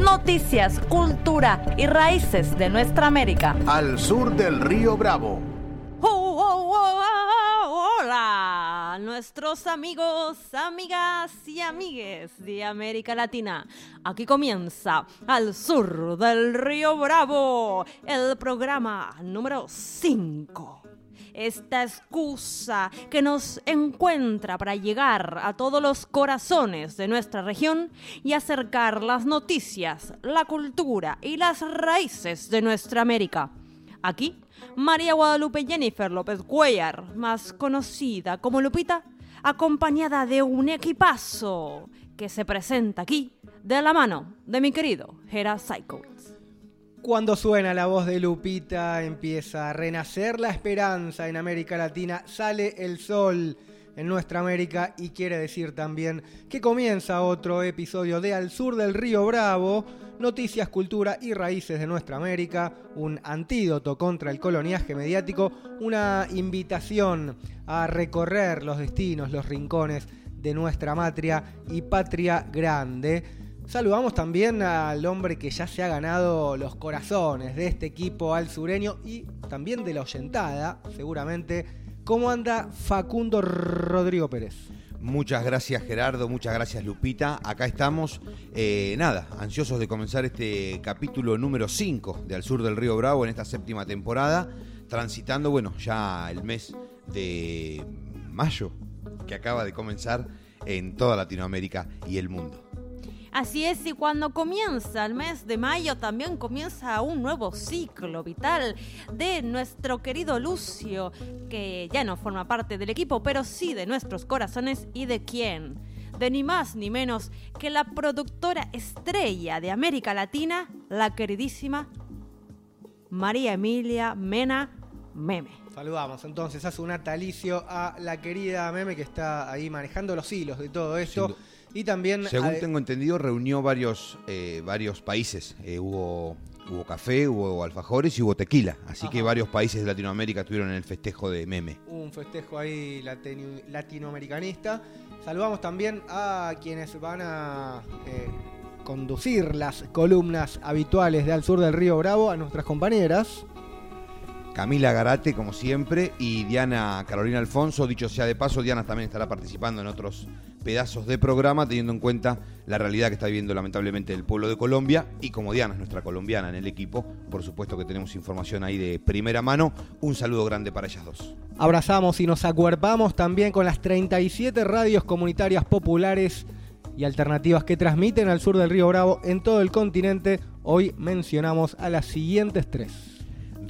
Noticias, cultura y raíces de nuestra América. Al sur del río Bravo. Oh, oh, oh, hola, nuestros amigos, amigas y amigues de América Latina. Aquí comienza Al sur del río Bravo, el programa número 5 esta excusa que nos encuentra para llegar a todos los corazones de nuestra región y acercar las noticias, la cultura y las raíces de nuestra América. Aquí, María Guadalupe Jennifer López Cuellar, más conocida como Lupita, acompañada de un equipazo que se presenta aquí de la mano de mi querido Hera Psychowitz. Cuando suena la voz de Lupita empieza a renacer la esperanza en América Latina, sale el sol en nuestra América y quiere decir también que comienza otro episodio de Al Sur del Río Bravo, noticias, cultura y raíces de nuestra América, un antídoto contra el coloniaje mediático, una invitación a recorrer los destinos, los rincones de nuestra matria y patria grande. Saludamos también al hombre que ya se ha ganado los corazones de este equipo al sureño y también de la oyentada, seguramente. ¿Cómo anda Facundo Rodrigo Pérez? Muchas gracias Gerardo, muchas gracias Lupita. Acá estamos, eh, nada, ansiosos de comenzar este capítulo número 5 de Al Sur del Río Bravo en esta séptima temporada, transitando, bueno, ya el mes de mayo que acaba de comenzar en toda Latinoamérica y el mundo. Así es, y cuando comienza el mes de mayo también comienza un nuevo ciclo vital de nuestro querido Lucio, que ya no forma parte del equipo, pero sí de nuestros corazones y de quién. De ni más ni menos que la productora estrella de América Latina, la queridísima María Emilia Mena Meme. Saludamos entonces hace un natalicio a la querida Meme que está ahí manejando los hilos de todo esto. Y también. Según tengo entendido, reunió varios, eh, varios países. Eh, hubo, hubo café, hubo alfajores y hubo tequila. Así que varios países de Latinoamérica tuvieron el festejo de meme. Un festejo ahí latinoamericanista. Saludamos también a quienes van a eh, conducir las columnas habituales de Al Sur del Río Bravo, a nuestras compañeras. Camila Garate, como siempre, y Diana Carolina Alfonso. Dicho sea de paso, Diana también estará participando en otros pedazos de programa, teniendo en cuenta la realidad que está viviendo lamentablemente el pueblo de Colombia. Y como Diana es nuestra colombiana en el equipo, por supuesto que tenemos información ahí de primera mano. Un saludo grande para ellas dos. Abrazamos y nos acuerpamos también con las 37 radios comunitarias populares y alternativas que transmiten al sur del Río Bravo en todo el continente. Hoy mencionamos a las siguientes tres.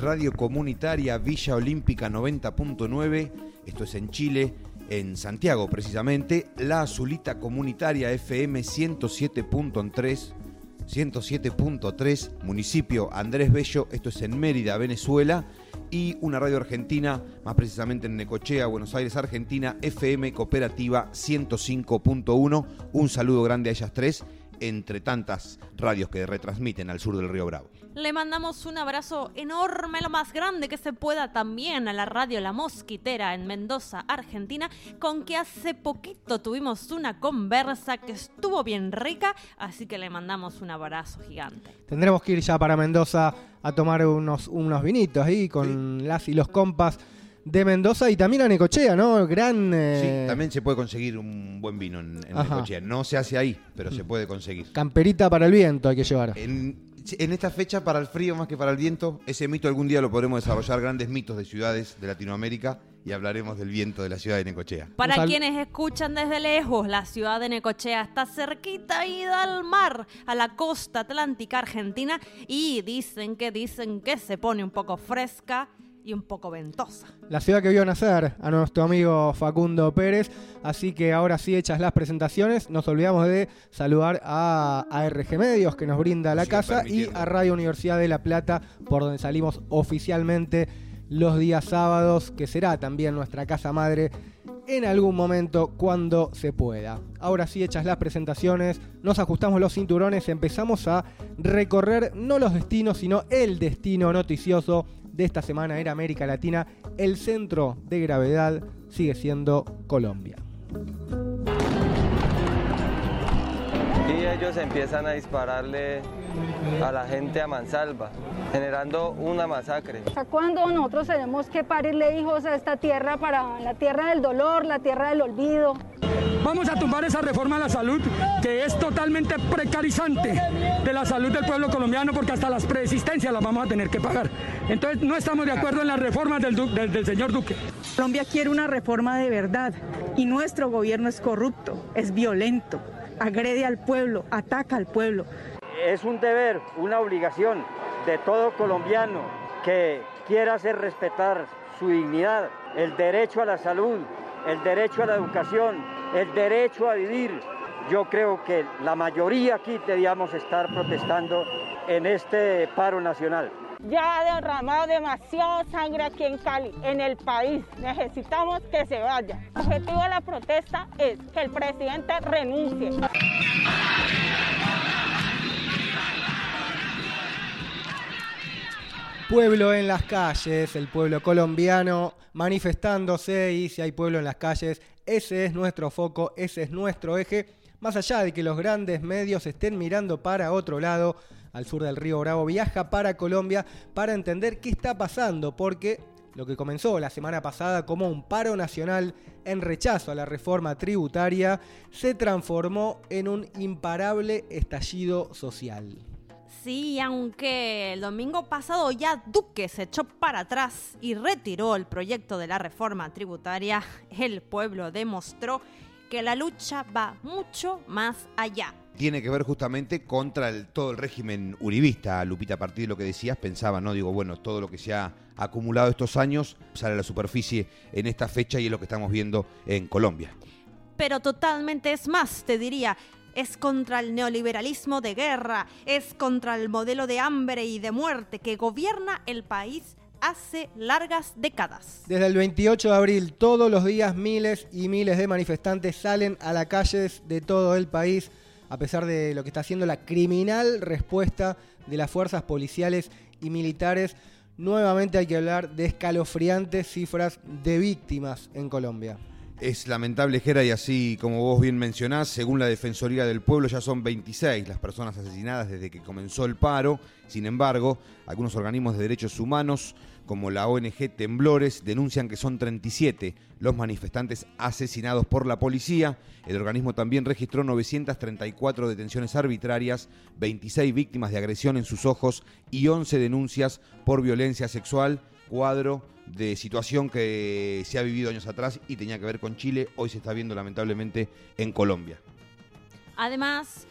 Radio Comunitaria Villa Olímpica 90.9, esto es en Chile, en Santiago precisamente, La Azulita Comunitaria FM 107.3, 107.3, municipio Andrés Bello, esto es en Mérida, Venezuela, y una radio argentina, más precisamente en Necochea, Buenos Aires, Argentina, FM Cooperativa 105.1. Un saludo grande a ellas tres entre tantas radios que retransmiten al sur del Río Bravo. Le mandamos un abrazo enorme, lo más grande que se pueda también a la radio La Mosquitera en Mendoza, Argentina, con que hace poquito tuvimos una conversa que estuvo bien rica, así que le mandamos un abrazo gigante. Tendremos que ir ya para Mendoza a tomar unos, unos vinitos ahí con las y los compas de Mendoza y también a Necochea, ¿no? Gran. Eh, sí, también se puede conseguir un buen vino en, Necochea. No se hace ahí, pero se puede conseguir. Camperita para el viento hay que llevar. En, esta fecha, para el frío más que para el viento, ese mito algún día lo podremos desarrollar. Grandes mitos de ciudades de Latinoamérica y hablaremos del viento de la ciudad de Necochea. Para quienes escuchan desde lejos, la ciudad de Necochea está cerquita y al mar, a la costa atlántica argentina y dicen que dicen que se pone un poco fresca y un poco ventosa. La ciudad que vio nacer a nuestro amigo Facundo Pérez. Así que ahora sí, hechas las presentaciones, nos olvidamos de saludar a ARG Medios que nos brinda la casa y a Radio Universidad de La Plata, por donde salimos oficialmente los días sábados, que será también nuestra casa madre en algún momento cuando se pueda. Ahora sí, hechas las presentaciones, nos ajustamos los cinturones, empezamos a recorrer no los destinos, sino el destino noticioso de esta semana en América Latina. El centro de gravedad sigue siendo Colombia. Y ellos empiezan a dispararle a la gente a mansalva, generando una masacre. ¿Hasta cuándo nosotros tenemos que parirle hijos a esta tierra para la tierra del dolor, la tierra del olvido? Vamos a tumbar esa reforma a la salud que es totalmente precarizante de la salud del pueblo colombiano porque hasta las preexistencias las vamos a tener que pagar. Entonces no estamos de acuerdo en las reformas del, del, del señor Duque. Colombia quiere una reforma de verdad y nuestro gobierno es corrupto, es violento, agrede al pueblo, ataca al pueblo. Es un deber, una obligación de todo colombiano que quiera hacer respetar su dignidad, el derecho a la salud, el derecho a la educación, el derecho a vivir. Yo creo que la mayoría aquí debíamos estar protestando en este paro nacional. Ya ha derramado demasiada sangre aquí en Cali, en el país. Necesitamos que se vaya. El objetivo de la protesta es que el presidente renuncie. Pueblo en las calles, el pueblo colombiano manifestándose y si hay pueblo en las calles, ese es nuestro foco, ese es nuestro eje. Más allá de que los grandes medios estén mirando para otro lado, al sur del río Bravo, viaja para Colombia para entender qué está pasando, porque lo que comenzó la semana pasada como un paro nacional en rechazo a la reforma tributaria se transformó en un imparable estallido social. Sí, aunque el domingo pasado ya Duque se echó para atrás y retiró el proyecto de la reforma tributaria, el pueblo demostró que la lucha va mucho más allá. Tiene que ver justamente contra el, todo el régimen uribista, Lupita, a partir de lo que decías, pensaba, ¿no? Digo, bueno, todo lo que se ha acumulado estos años sale a la superficie en esta fecha y es lo que estamos viendo en Colombia. Pero totalmente es más, te diría, es contra el neoliberalismo de guerra, es contra el modelo de hambre y de muerte que gobierna el país hace largas décadas. Desde el 28 de abril, todos los días miles y miles de manifestantes salen a las calles de todo el país, a pesar de lo que está haciendo la criminal respuesta de las fuerzas policiales y militares. Nuevamente hay que hablar de escalofriantes cifras de víctimas en Colombia. Es lamentable, Jera, y así como vos bien mencionás, según la Defensoría del Pueblo ya son 26 las personas asesinadas desde que comenzó el paro. Sin embargo, algunos organismos de derechos humanos, como la ONG Temblores, denuncian que son 37 los manifestantes asesinados por la policía. El organismo también registró 934 detenciones arbitrarias, 26 víctimas de agresión en sus ojos y 11 denuncias por violencia sexual cuadro de situación que se ha vivido años atrás y tenía que ver con Chile, hoy se está viendo lamentablemente en Colombia. Además,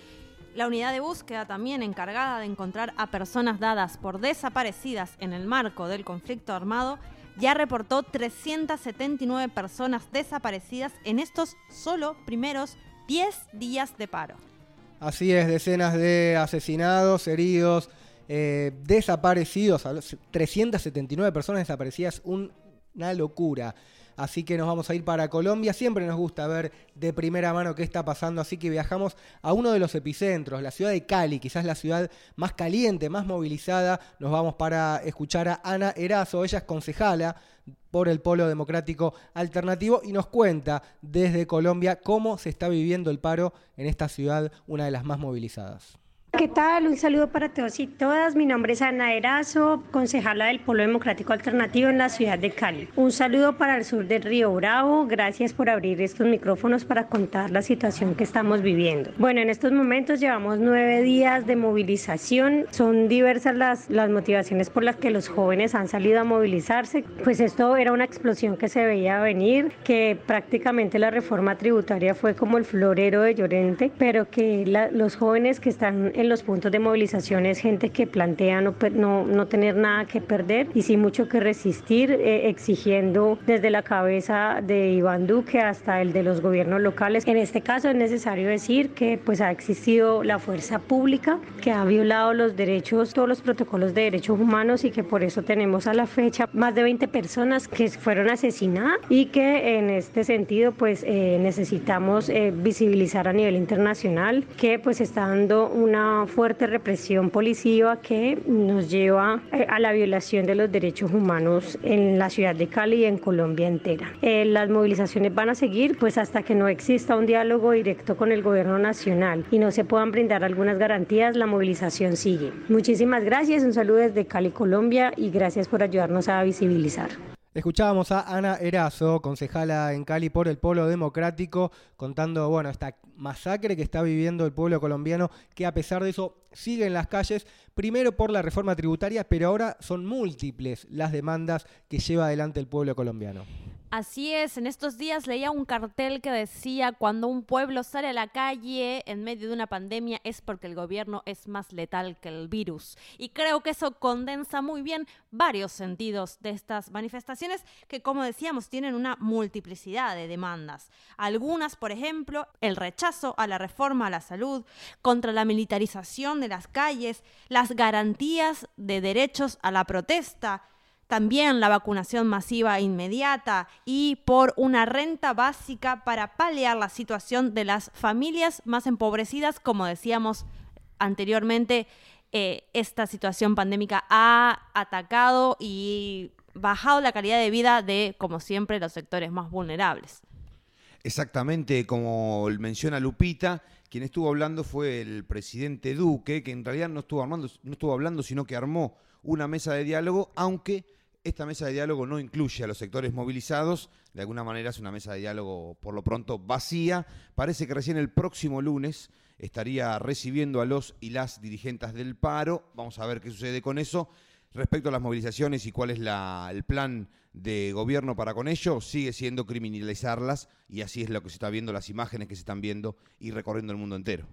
la unidad de búsqueda también encargada de encontrar a personas dadas por desaparecidas en el marco del conflicto armado ya reportó 379 personas desaparecidas en estos solo primeros 10 días de paro. Así es, decenas de asesinados, heridos, eh, desaparecidos, 379 personas desaparecidas, una locura. Así que nos vamos a ir para Colombia. Siempre nos gusta ver de primera mano qué está pasando, así que viajamos a uno de los epicentros, la ciudad de Cali, quizás la ciudad más caliente, más movilizada. Nos vamos para escuchar a Ana Erazo, ella es concejala por el Polo Democrático Alternativo y nos cuenta desde Colombia cómo se está viviendo el paro en esta ciudad, una de las más movilizadas. ¿Qué tal? Un saludo para todos y todas. Mi nombre es Ana Erazo, concejala del Polo Democrático Alternativo en la ciudad de Cali. Un saludo para el sur del Río Bravo. Gracias por abrir estos micrófonos para contar la situación que estamos viviendo. Bueno, en estos momentos llevamos nueve días de movilización. Son diversas las, las motivaciones por las que los jóvenes han salido a movilizarse. Pues esto era una explosión que se veía venir, que prácticamente la reforma tributaria fue como el florero de Llorente, pero que los jóvenes que están en los puntos de movilización es gente que plantea no, no, no tener nada que perder y sí mucho que resistir, eh, exigiendo desde la cabeza de Iván Duque hasta el de los gobiernos locales. En este caso es necesario decir que pues ha existido la fuerza pública que ha violado los derechos, todos los protocolos de derechos humanos y que por eso tenemos a la fecha más de 20 personas que fueron asesinadas y que en este sentido pues eh, necesitamos eh, visibilizar a nivel internacional que pues está dando una fuerte represión policiva que nos lleva eh, a la violación de los derechos humanos en la ciudad de Cali y en Colombia entera. las movilizaciones van a seguir pues hasta que no exista un diálogo directo con el gobierno nacional y no se puedan brindar algunas garantías, la movilización sigue. Muchísimas gracias, un saludo desde Cali, Colombia y gracias por ayudarnos a visibilizar. Escuchábamos a Ana Erazo, concejala en Cali por el Polo Democrático, contando, bueno, esta masacre que está viviendo el pueblo colombiano, que a pesar de eso sigue en las calles, primero por la reforma tributaria, pero ahora son múltiples las demandas que lleva adelante el pueblo colombiano. Así es, en estos días leía un cartel que decía cuando un pueblo sale a la calle en medio de una pandemia es porque el gobierno es más letal que el virus. Y creo que eso condensa muy bien varios sentidos de estas manifestaciones que, como decíamos, tienen una multiplicidad de demandas. Algunas, por ejemplo, el rechazo a la reforma a la salud, contra la militarización de las calles, las garantías de derechos a la protesta, también la vacunación masiva inmediata y por una renta básica para paliar la situación de las familias más empobrecidas, como decíamos anteriormente, eh, esta situación pandémica ha atacado y bajado la calidad de vida de, como siempre, los sectores más vulnerables. Exactamente, como menciona Lupita, quien estuvo hablando fue el presidente Duque, que en realidad no estuvo, armando, no estuvo hablando, sino que armó una mesa de diálogo, aunque esta mesa de diálogo no incluye a los sectores movilizados, de alguna manera es una mesa de diálogo por lo pronto vacía. Parece que recién el próximo lunes estaría recibiendo a los y las dirigentes del paro. Vamos a ver qué sucede con eso. Respecto a las movilizaciones y cuál es el plan de gobierno para con ello, sigue siendo criminalizarlas y así es lo que se está viendo, las imágenes que se están viendo y recorriendo el mundo entero.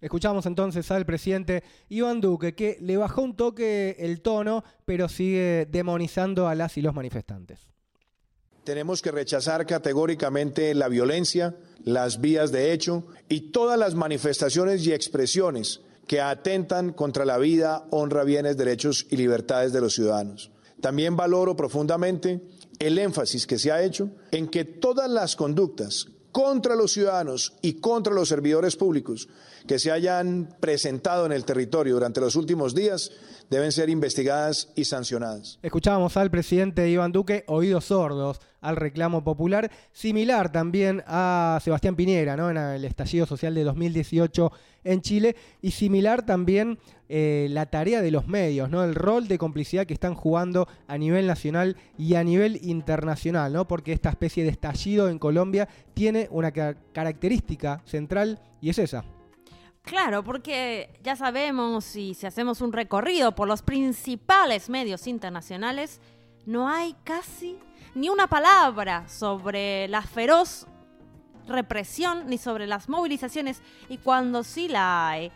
Escuchamos entonces al presidente Iván Duque, que le bajó un toque el tono, pero sigue demonizando a las y los manifestantes. Tenemos que rechazar categóricamente la violencia, las vías de hecho y todas las manifestaciones y expresiones que atentan contra la vida, honra, bienes, derechos y libertades de los ciudadanos. También valoro profundamente el énfasis que se ha hecho en que todas las conductas contra los ciudadanos y contra los servidores públicos que se hayan presentado en el territorio durante los últimos días deben ser investigadas y sancionadas. Escuchábamos al presidente Iván Duque, oídos sordos al reclamo popular, similar también a Sebastián Piñera, ¿no? En el estallido social de 2018 en Chile, y similar también eh, la tarea de los medios, ¿no? El rol de complicidad que están jugando a nivel nacional y a nivel internacional, ¿no? Porque esta especie de estallido en Colombia tiene una característica central y es esa. Claro, porque ya sabemos y si hacemos un recorrido por los principales medios internacionales, no hay casi ni una palabra sobre la feroz represión ni sobre las movilizaciones y cuando sí la hay,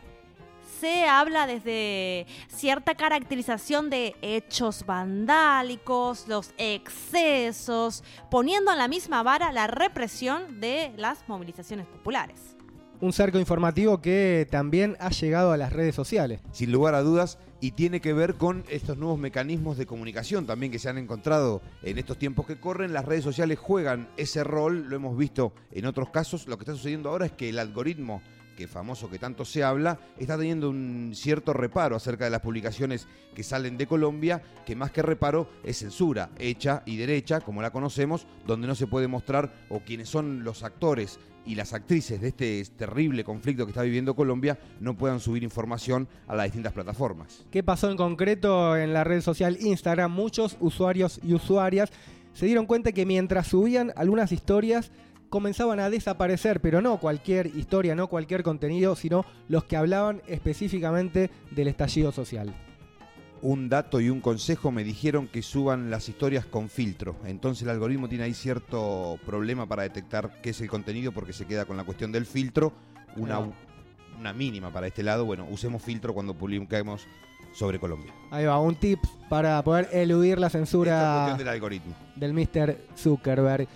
se habla desde cierta caracterización de hechos vandálicos, los excesos, poniendo en la misma vara la represión de las movilizaciones populares un cerco informativo que también ha llegado a las redes sociales. Sin lugar a dudas, y tiene que ver con estos nuevos mecanismos de comunicación también que se han encontrado en estos tiempos que corren. Las redes sociales juegan ese rol, lo hemos visto en otros casos. Lo que está sucediendo ahora es que el algoritmo que famoso que tanto se habla, está teniendo un cierto reparo acerca de las publicaciones que salen de Colombia, que más que reparo es censura, hecha y derecha, como la conocemos, donde no se puede mostrar o quienes son los actores y las actrices de este terrible conflicto que está viviendo Colombia no puedan subir información a las distintas plataformas. ¿Qué pasó en concreto en la red social Instagram? Muchos usuarios y usuarias se dieron cuenta que mientras subían algunas historias, comenzaban a desaparecer, pero no cualquier historia, no cualquier contenido, sino los que hablaban específicamente del estallido social. Un dato y un consejo me dijeron que suban las historias con filtro. Entonces el algoritmo tiene ahí cierto problema para detectar qué es el contenido porque se queda con la cuestión del filtro. Una, una mínima para este lado, bueno, usemos filtro cuando publiquemos sobre Colombia. Ahí va, un tip para poder eludir la Esta censura cuestión del algoritmo. del Mr. Zuckerberg.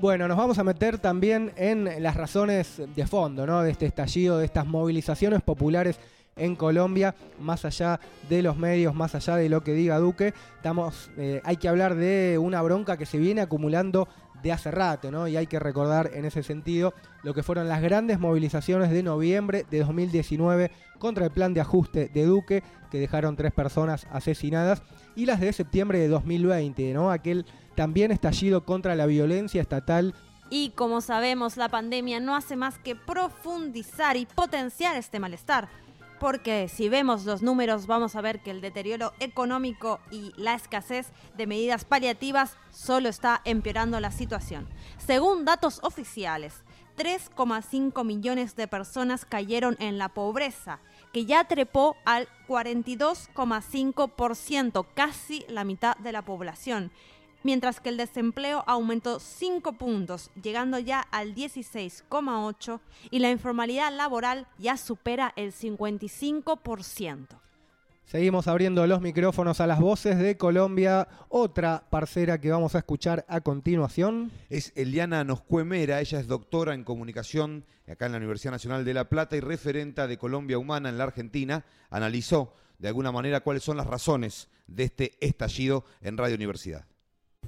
Bueno, nos vamos a meter también en las razones de fondo, ¿no? De este estallido, de estas movilizaciones populares en Colombia, más allá de los medios, más allá de lo que diga Duque, estamos, eh, hay que hablar de una bronca que se viene acumulando de hace rato, ¿no? Y hay que recordar en ese sentido lo que fueron las grandes movilizaciones de noviembre de 2019 contra el plan de ajuste de Duque, que dejaron tres personas asesinadas, y las de septiembre de 2020, ¿no? Aquel también estallido contra la violencia estatal Y como sabemos, la pandemia no hace más que profundizar y potenciar este malestar. Porque si vemos los números vamos a ver que el deterioro económico y la escasez de medidas paliativas solo está empeorando la situación. Según datos oficiales, 3,5 millones de personas cayeron en la pobreza, que ya trepó al 42,5%, casi la mitad de la población mientras que el desempleo aumentó 5 puntos, llegando ya al 16,8 y la informalidad laboral ya supera el 55%. Seguimos abriendo los micrófonos a las voces de Colombia. Otra parcera que vamos a escuchar a continuación. Es Eliana Noscuemera, ella es doctora en comunicación acá en la Universidad Nacional de La Plata y referenta de Colombia Humana en la Argentina. Analizó de alguna manera cuáles son las razones de este estallido en Radio Universidad.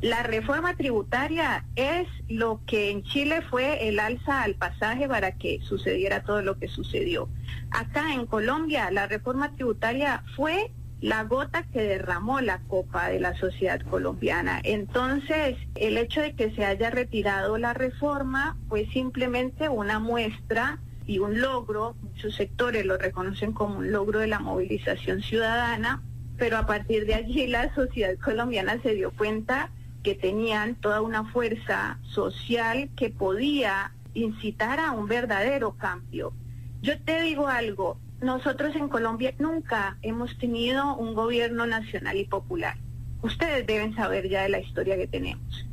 La reforma tributaria es lo que en Chile fue el alza al pasaje para que sucediera todo lo que sucedió. Acá en Colombia la reforma tributaria fue la gota que derramó la copa de la sociedad colombiana. Entonces, el hecho de que se haya retirado la reforma fue simplemente una muestra y un logro, muchos sectores lo reconocen como un logro de la movilización ciudadana, pero a partir de allí la sociedad colombiana se dio cuenta que tenían toda una fuerza social que podía incitar a un verdadero cambio. Yo te digo algo, nosotros en Colombia nunca hemos tenido un gobierno nacional y popular. Ustedes deben saber ya de la historia que tenemos.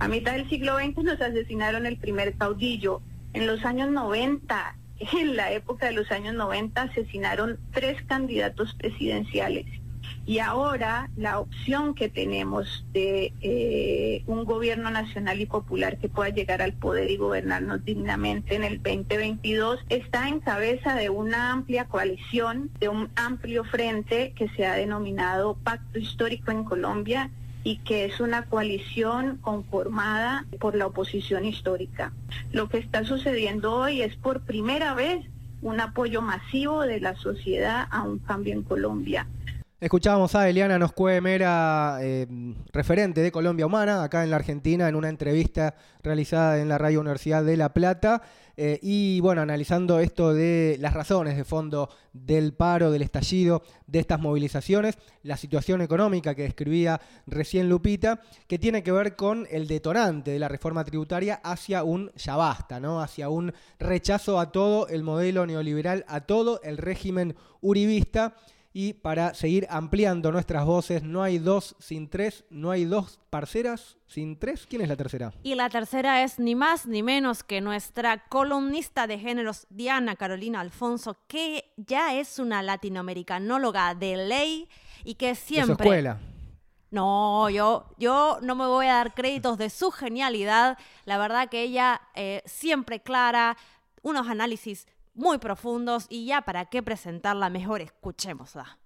A mitad del siglo XX nos asesinaron el primer caudillo. En los años 90, en la época de los años 90, asesinaron tres candidatos presidenciales. Y ahora la opción que tenemos de eh, un gobierno nacional y popular que pueda llegar al poder y gobernarnos dignamente en el 2022 está en cabeza de una amplia coalición, de un amplio frente que se ha denominado Pacto Histórico en Colombia y que es una coalición conformada por la oposición histórica. Lo que está sucediendo hoy es por primera vez un apoyo masivo de la sociedad a un cambio en Colombia. Escuchábamos a Eliana Noscue Mera, eh, referente de Colombia Humana, acá en la Argentina, en una entrevista realizada en la Radio Universidad de La Plata. Eh, y bueno, analizando esto de las razones de fondo del paro, del estallido, de estas movilizaciones, la situación económica que describía recién Lupita, que tiene que ver con el detonante de la reforma tributaria hacia un ya basta, ¿no? Hacia un rechazo a todo el modelo neoliberal, a todo el régimen uribista. Y para seguir ampliando nuestras voces, no hay dos sin tres, no hay dos parceras sin tres. ¿Quién es la tercera? Y la tercera es ni más ni menos que nuestra columnista de géneros, Diana Carolina Alfonso, que ya es una latinoamericanóloga de ley y que siempre... De su escuela. No, yo, yo no me voy a dar créditos de su genialidad. La verdad que ella eh, siempre clara, unos análisis muy profundos y ya para qué presentarla mejor, escuchémosla.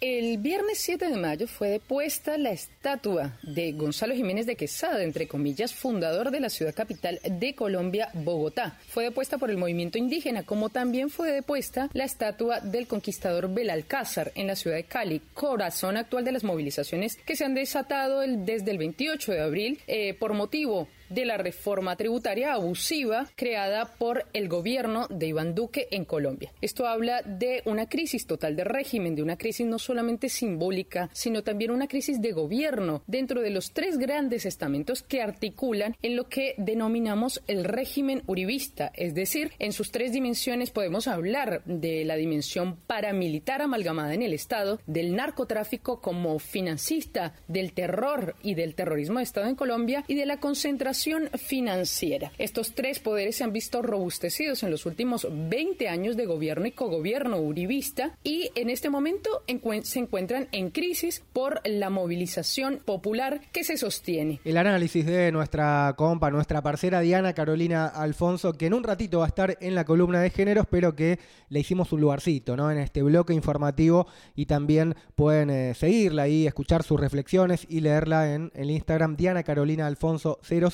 El viernes 7 de mayo fue depuesta la estatua de Gonzalo Jiménez de Quesada, entre comillas, fundador de la ciudad capital de Colombia, Bogotá. Fue depuesta por el movimiento indígena, como también fue depuesta la estatua del conquistador Belalcázar en la ciudad de Cali, corazón actual de las movilizaciones que se han desatado desde el 28 de abril eh, por motivo de la reforma tributaria abusiva creada por el gobierno de Iván Duque en Colombia. Esto habla de una crisis total de régimen, de una crisis no solamente simbólica, sino también una crisis de gobierno dentro de los tres grandes estamentos que articulan en lo que denominamos el régimen uribista, es decir, en sus tres dimensiones podemos hablar de la dimensión paramilitar amalgamada en el Estado, del narcotráfico como financista del terror y del terrorismo de Estado en Colombia y de la concentración financiera. Estos tres poderes se han visto robustecidos en los últimos 20 años de gobierno y cogobierno uribista y en este momento se encuentran en crisis por la movilización popular que se sostiene. El análisis de nuestra compa, nuestra parcera Diana Carolina Alfonso, que en un ratito va a estar en la columna de géneros, pero que le hicimos un lugarcito en este bloque informativo y también pueden eh, seguirla y escuchar sus reflexiones y leerla en el Instagram Diana Carolina Alfonso 00.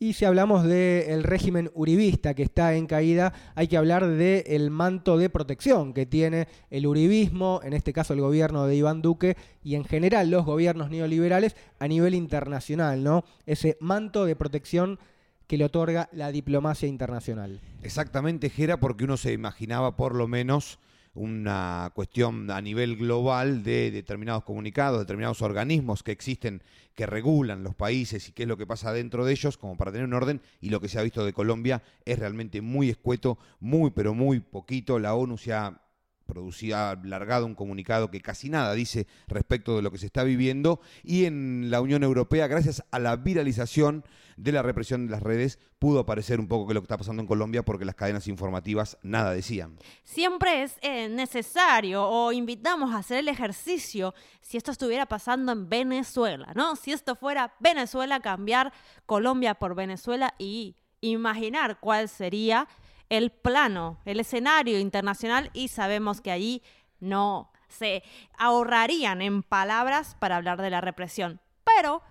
Y si hablamos del régimen uribista que está en caída, hay que hablar del manto de protección que tiene el uribismo, en este caso el gobierno de Iván Duque y en general los gobiernos neoliberales a nivel internacional, ¿no? Ese manto de protección que le otorga la diplomacia internacional. Exactamente, Gera, porque uno se imaginaba por lo menos una cuestión a nivel global de determinados comunicados, determinados organismos que existen, que regulan los países y qué es lo que pasa dentro de ellos, como para tener un orden, y lo que se ha visto de Colombia es realmente muy escueto, muy pero muy poquito. La ONU se ha producido, ha largado un comunicado que casi nada dice respecto de lo que se está viviendo, y en la Unión Europea, gracias a la viralización, de la represión de las redes, pudo aparecer un poco que lo que está pasando en Colombia porque las cadenas informativas nada decían. Siempre es eh, necesario o invitamos a hacer el ejercicio si esto estuviera pasando en Venezuela, ¿no? Si esto fuera Venezuela, cambiar Colombia por Venezuela y imaginar cuál sería el plano, el escenario internacional y sabemos que allí no se ahorrarían en palabras para hablar de la represión. Pero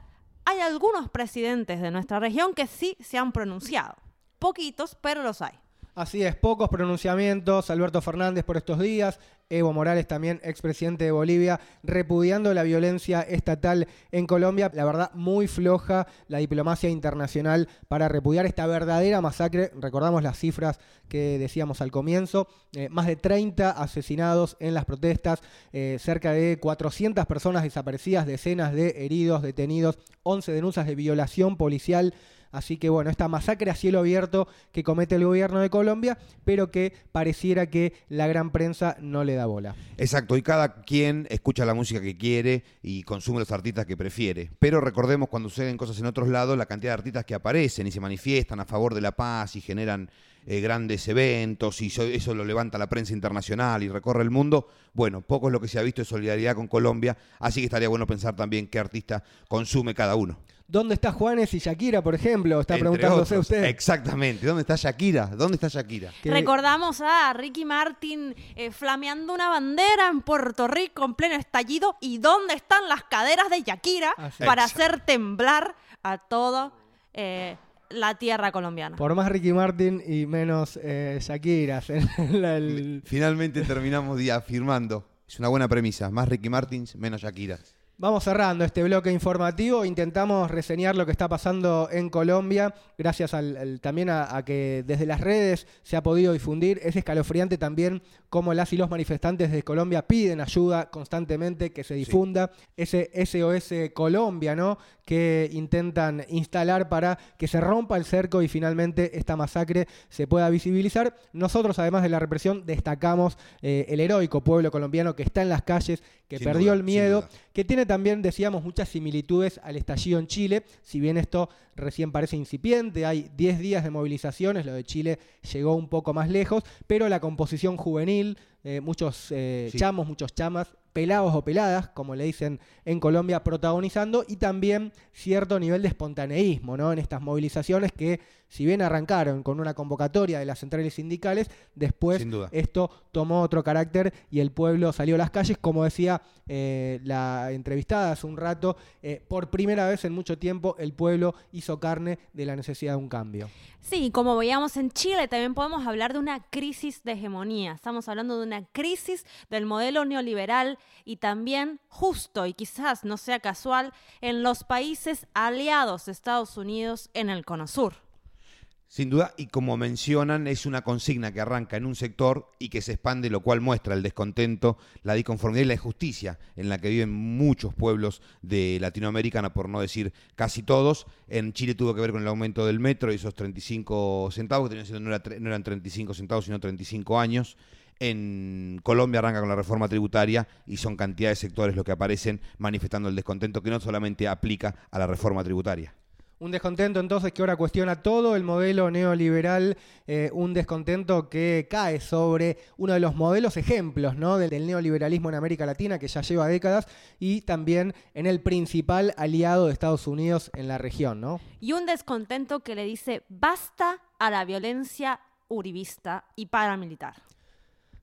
hay algunos presidentes de nuestra región que sí se han pronunciado. Poquitos, pero los hay. Así es, pocos pronunciamientos. Alberto Fernández por estos días, Evo Morales también, expresidente de Bolivia, repudiando la violencia estatal en Colombia. La verdad, muy floja la diplomacia internacional para repudiar esta verdadera masacre. Recordamos las cifras que decíamos al comienzo. Eh, más de 30 asesinados en las protestas, eh, cerca de 400 personas desaparecidas, decenas de heridos, detenidos, 11 denuncias de violación policial. Así que bueno, esta masacre a cielo abierto que comete el gobierno de Colombia, pero que pareciera que la gran prensa no le da bola. Exacto, y cada quien escucha la música que quiere y consume los artistas que prefiere. Pero recordemos cuando suceden cosas en otros lados, la cantidad de artistas que aparecen y se manifiestan a favor de la paz y generan eh, grandes eventos y eso, lo levanta la prensa internacional y recorre el mundo. Bueno, poco es lo que se ha visto de solidaridad con Colombia, así que estaría bueno pensar también qué artista consume cada uno. ¿Dónde está Juanes y Shakira, por ejemplo? Está preguntándose usted. Exactamente. ¿Dónde está Shakira? ¿Dónde está Shakira? Recordamos a Ricky Martin eh, flameando una bandera en Puerto Rico en pleno estallido. ¿Y dónde están las caderas de Shakira para hacer temblar a todo eh, la tierra colombiana? Por más Ricky Martin y menos eh, Shakira. Finalmente terminamos día afirmando. Es una buena premisa. Más Ricky Martins, menos Shakira. Vamos cerrando este bloque informativo. Intentamos reseñar lo que está pasando en Colombia, gracias al, también a, que desde las redes se ha podido difundir. Es escalofriante también cómo las y los manifestantes de Colombia piden ayuda constantemente, que se difunda. Ese SOS Colombia, ¿no? Que intentan instalar para que se rompa el cerco y finalmente esta masacre se pueda visibilizar. Nosotros, además de la represión, destacamos eh, el heroico pueblo colombiano que está en las calles, que perdió el miedo, que tiene también, decíamos, muchas similitudes al estallido en Chile, si bien esto recién parece incipiente, hay 10 días de movilizaciones, lo de Chile llegó un poco más lejos, pero la composición juvenil, eh, muchos eh, chamos, muchos chamas, pelados o peladas, como le dicen en Colombia, protagonizando y también cierto nivel de espontaneísmo ¿no? en estas movilizaciones que, si bien arrancaron con una convocatoria de las centrales sindicales, después esto tomó otro carácter y el pueblo salió a las calles, como decía eh, la entrevistada hace un rato, por primera vez en mucho tiempo el pueblo hizo carne de la necesidad de un cambio. Sí, como veíamos en Chile, también podemos hablar de una crisis de hegemonía. Estamos hablando de una crisis del modelo neoliberal y también justo y quizás no sea casual en los países aliados de Estados Unidos en el Cono Sur. Sin duda, y como mencionan, es una consigna que arranca en un sector y que se expande, lo cual muestra el descontento, la disconformidad y la injusticia en la que viven muchos pueblos de Latinoamérica, por no decir casi todos. En Chile tuvo que ver con el aumento del metro y esos 35 centavos, que no, eran 35 centavos, sino 35 años. En Colombia arranca con la reforma tributaria y son cantidad de sectores los que aparecen manifestando el descontento que no solamente aplica a la reforma tributaria. Un descontento entonces que ahora cuestiona todo el modelo neoliberal, eh, un descontento que cae sobre uno de los modelos ejemplos ¿no? del, del, neoliberalismo en América Latina que ya lleva décadas y también en el principal aliado de Estados Unidos en la región. ¿no? Y un descontento que le dice basta a la violencia uribista y paramilitar.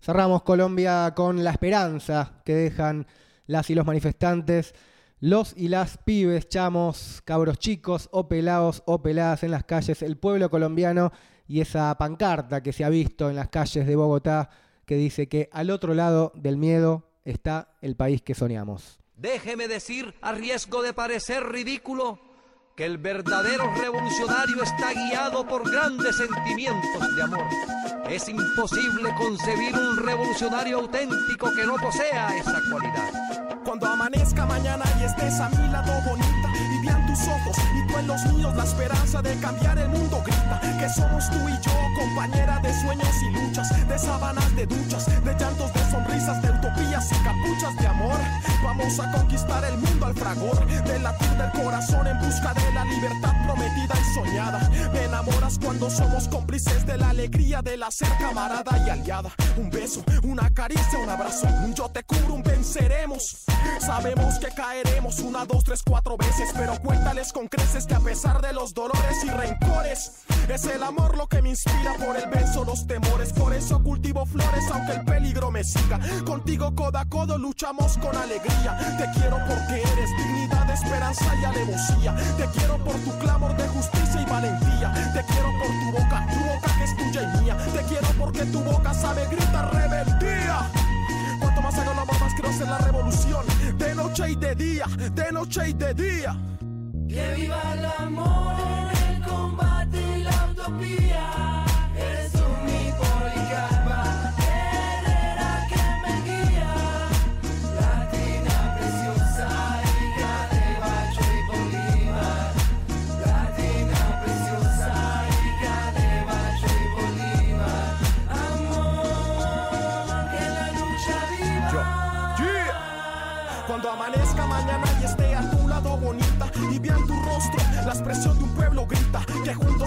Cerramos Colombia con la esperanza que dejan las y los manifestantes los y las pibes, chamos, cabros chicos o pelados o peladas en las calles, el pueblo colombiano y esa pancarta que se ha visto en las calles de Bogotá que dice que al otro lado del miedo está el país que soñamos. Déjeme decir, a riesgo de parecer ridículo, que el verdadero revolucionario está guiado por grandes sentimientos de amor. Es imposible concebir un revolucionario auténtico que no posea esa cualidad. Cuando amanezca mañana y estés a mi lado bonita tus ojos y tú en los míos la esperanza de cambiar el mundo grita que somos tú y yo compañera de sueños y luchas de sábanas de duchas de llantos de sonrisas de utopías y capuchas de amor. Vamos a conquistar el mundo al fragor del latir del corazón en busca de la libertad prometida y soñada. Me enamoras cuando somos cómplices de la alegría de la ser camarada y aliada. Un beso una caricia un abrazo un yo te cubro un venceremos. Sabemos que caeremos una, dos, tres, cuatro veces, pero cuéntales con creces que a pesar de los dolores y rencores, es el amor lo que me inspira, por el beso los temores, por eso cultivo flores aunque el peligro me siga. Contigo codo a codo luchamos con alegría, te quiero porque eres dignidad, esperanza y alevosía, te quiero por tu clamor de justicia y valentía, te quiero por tu boca, tu boca que es tuya y mía, te quiero porque tu boca sabe gritar rebeldía. Cuanto más hago amor, más hacer la revolución. De noche y de día, de noche y de día. Que viva el amor, el combate y la utopía.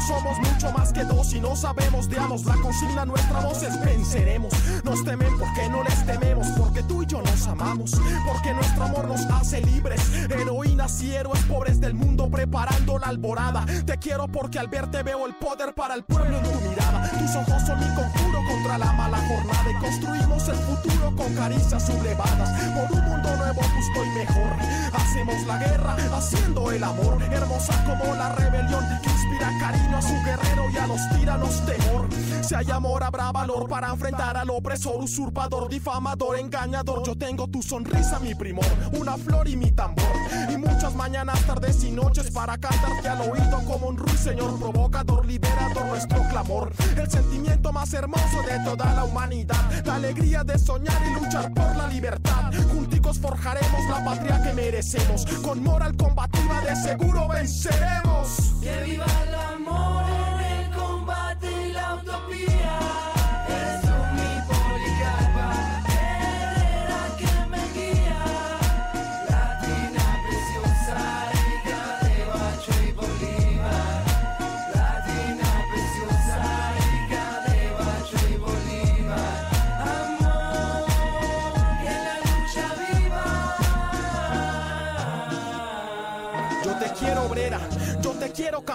Somos mucho más que dos y no sabemos de amos. La consigna nuestra voz es venceremos. Nos temen porque no les tememos, porque tú y yo nos amamos, porque nuestro amor nos hace libres. Heroínas y héroes pobres del mundo preparando la alborada. Te quiero porque al verte veo el poder para el pueblo en tu mirada. Tus ojos son mi conjuro contra la mala jornada y construimos el futuro con caricias sublevadas por un mundo nuevo, justo y mejor. Hacemos la guerra haciendo el amor, hermosa como la rebelión que inspira cariño a su guerrero y a los tiranos temor. Si hay amor, habrá valor para enfrentar al opresor, usurpador, difamador, engañador. Yo tengo tu sonrisa, mi primor, una flor y mi tambor. Y muchas mañanas, tardes y noches para cantarte al oído como un ruiseñor provocador, liberador, nuestro clamor. El sentimiento más hermoso de toda la humanidad, la alegría de soñar y luchar por la libertad. Junticos forjaremos la patria que merecemos, con moral combativa de seguro venceremos. Que viva el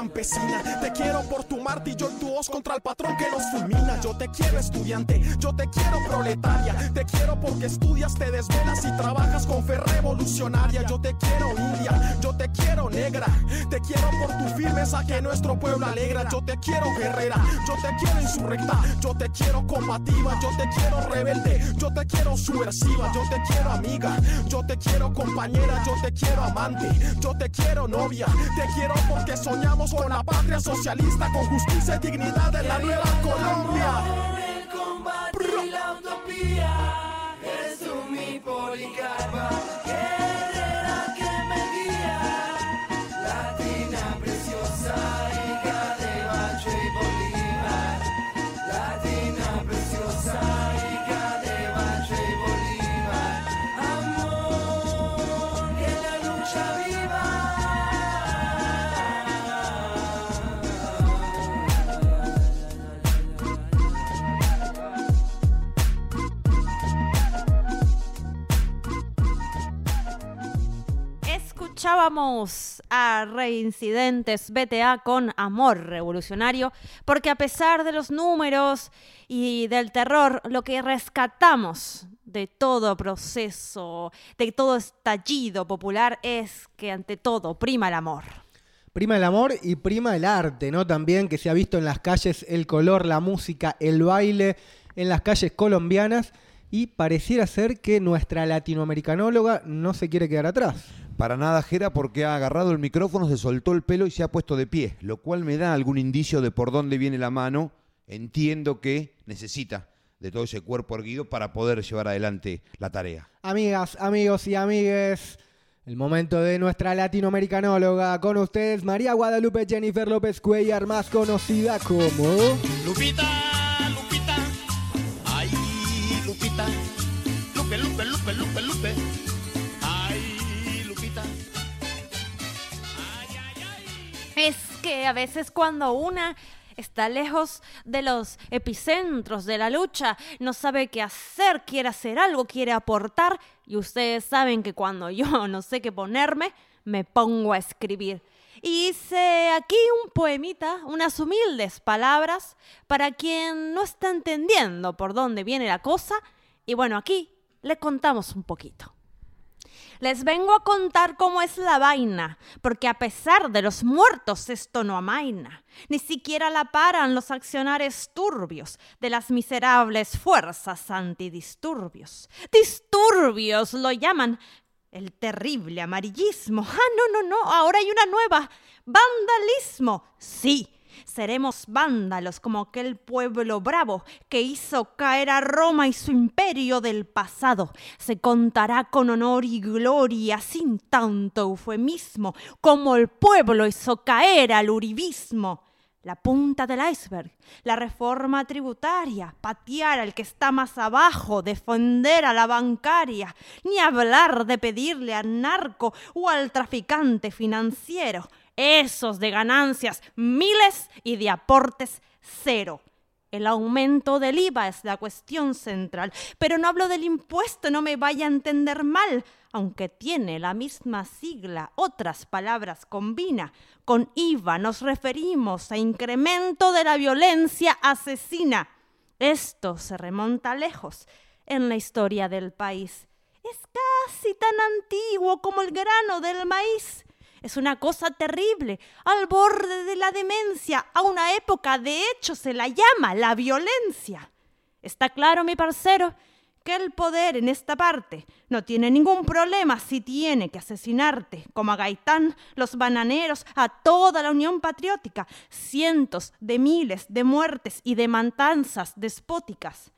campesina, te quiero por tu martillo y tu hoz contra el patrón que nos fulmina. Yo te quiero estudiante, yo te quiero proletaria, te quiero porque estudias, te desvelas y trabajas con fe revolucionaria. Yo te quiero india, yo te quiero negra, te quiero por tu firmeza que nuestro pueblo alegra. Yo te quiero guerrera, yo te quiero insurrecta, yo te quiero combativa, yo te quiero rebelde, yo te quiero subversiva, yo te quiero amiga, yo te quiero compañera, yo te quiero amante, yo te quiero novia, te quiero porque soñamos con la patria socialista, con justicia y dignidad en la nueva Colombia. El combate y la utopía, eres tú escuchábamos a Reincidentes BTA con Amor Revolucionario, porque a pesar de los números y del terror, lo que rescatamos de todo proceso, de todo estallido popular, es que ante todo prima el amor. Prima el amor y prima el arte, ¿no? También que se ha visto en las calles el color, la música, el baile en las calles colombianas y pareciera ser que nuestra latinoamericanóloga no se quiere quedar atrás. Para nada, Jera, porque ha agarrado el micrófono, se soltó el pelo y se ha puesto de pie, lo cual me da algún indicio de por dónde viene la mano. Entiendo que necesita de todo ese cuerpo erguido para poder llevar adelante la tarea. Amigas, amigos y amigues, el momento de nuestra latinoamericanóloga. Con ustedes, María Guadalupe Jennifer López Cuellar, más conocida como... Lupita, que a veces cuando una está lejos de los epicentros de la lucha, no sabe qué hacer, quiere hacer algo, quiere aportar, y ustedes saben que cuando yo no sé qué ponerme, me pongo a escribir. Y hice aquí un poemita, unas humildes palabras, para quien no está entendiendo por dónde viene la cosa, y bueno, aquí le contamos un poquito. Les vengo a contar cómo es la vaina, porque a pesar de los muertos esto no amaina. Ni siquiera la paran los accionares turbios de las miserables fuerzas antidisturbios. Disturbios lo llaman el terrible amarillismo. Ah, no, no, no, ahora hay una nueva. Vandalismo. Sí, seremos vándalos como aquel pueblo bravo que hizo caer a Roma y su imperio del pasado. Se contará con honor y gloria sin tanto eufemismo como el pueblo hizo caer al uribismo. La punta del iceberg, la reforma tributaria, patear al que está más abajo, defender a la bancaria, ni hablar de pedirle al narco o al traficante financiero esos de ganancias miles y de aportes cero. El aumento del IVA es la cuestión central, pero no hablo del impuesto, no me vaya a entender mal, aunque tiene la misma sigla, otras palabras combina. Con IVA nos referimos a incremento de la violencia asesina. Esto se remonta lejos en la historia del país. Es casi tan antiguo como el grano del maíz. Es una cosa terrible, al borde de la demencia. A una época, de hecho, se la llama la violencia. Está claro, mi parcero, que el poder en esta parte no tiene ningún problema si tiene que asesinarte, como a Gaitán, los bananeros, a toda la Unión Patriótica, cientos de miles de muertes y de matanzas despóticas.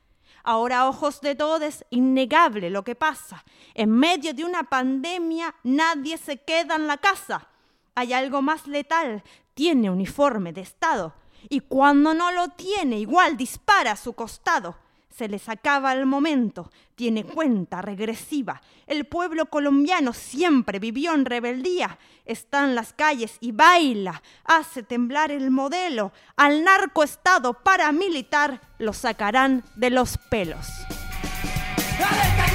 Ahora ojos de todos, innegable lo que pasa. En medio de una pandemia nadie se queda en la casa. Hay algo más letal, tiene uniforme de Estado. Y cuando no lo tiene, igual dispara a su costado. Se les acaba el momento, tiene cuenta regresiva. El pueblo colombiano siempre vivió en rebeldía. Está en las calles y baila, hace temblar el modelo. Al narcoestado paramilitar lo sacarán de los pelos. ¡Alerta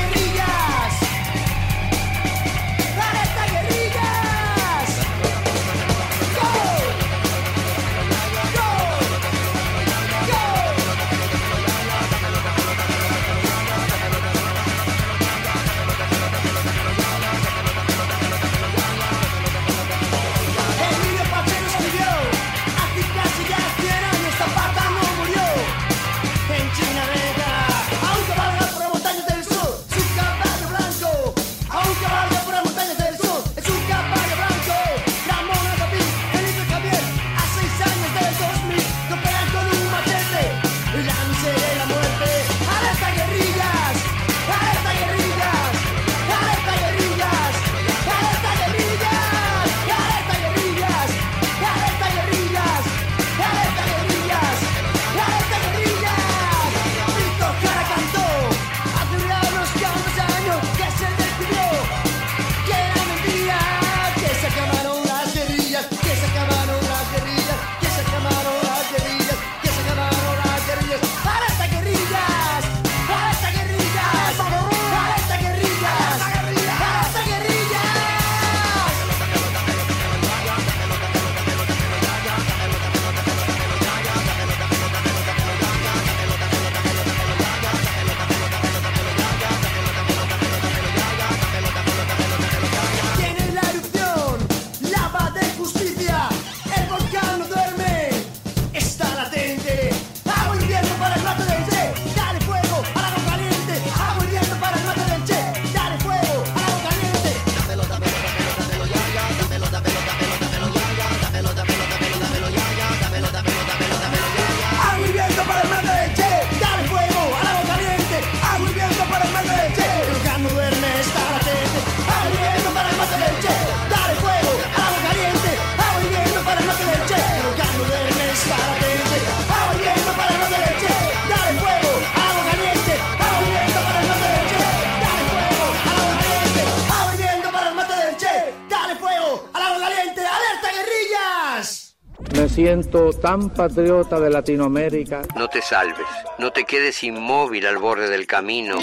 tan patriota de Latinoamérica. No te salves, no te quedes inmóvil al borde del camino.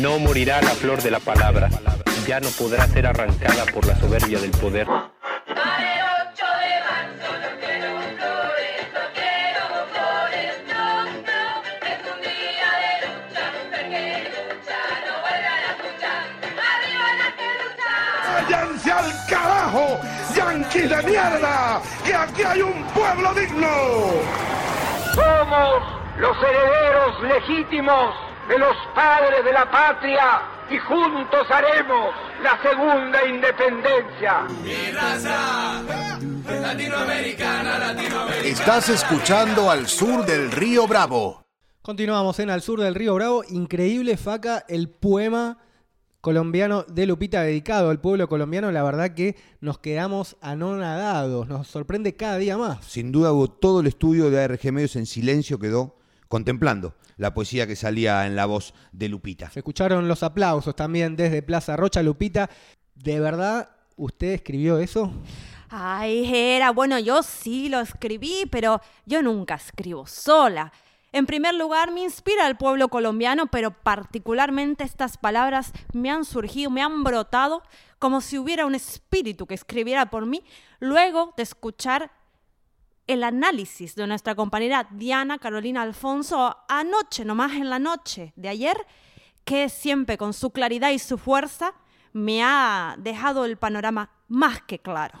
No morirá la flor de la palabra, ya no podrá ser arrancada por la soberbia del poder. ¡Váyanse al carajo, yanquis de mierda! ¡Que aquí hay un pueblo digno! Somos los herederos legítimos de los padres de la patria y juntos haremos la segunda independencia. Mi raza latinoamericana, latinoamericana. Estás escuchando al sur del río Bravo. Continuamos en Al Sur del Río Bravo. Increíble, Faca, el poema colombiano de Lupita dedicado al pueblo colombiano. La verdad que nos quedamos anonadados. Nos sorprende cada día más. Sin duda, hubo todo el estudio de ARG Medios en silencio quedó contemplando la poesía que salía en la voz de Lupita. Se escucharon los aplausos también desde Plaza Rocha. Lupita, ¿de verdad usted escribió eso? Ay, era, bueno, yo sí lo escribí, pero yo nunca escribo sola. En primer lugar, me inspira el pueblo colombiano, pero particularmente estas palabras me han surgido, me han brotado como si hubiera un espíritu que escribiera por mí, luego de escuchar el análisis de nuestra compañera Diana Carolina Alfonso anoche, nomás en la noche de ayer, que siempre con su claridad y su fuerza me ha dejado el panorama más que claro.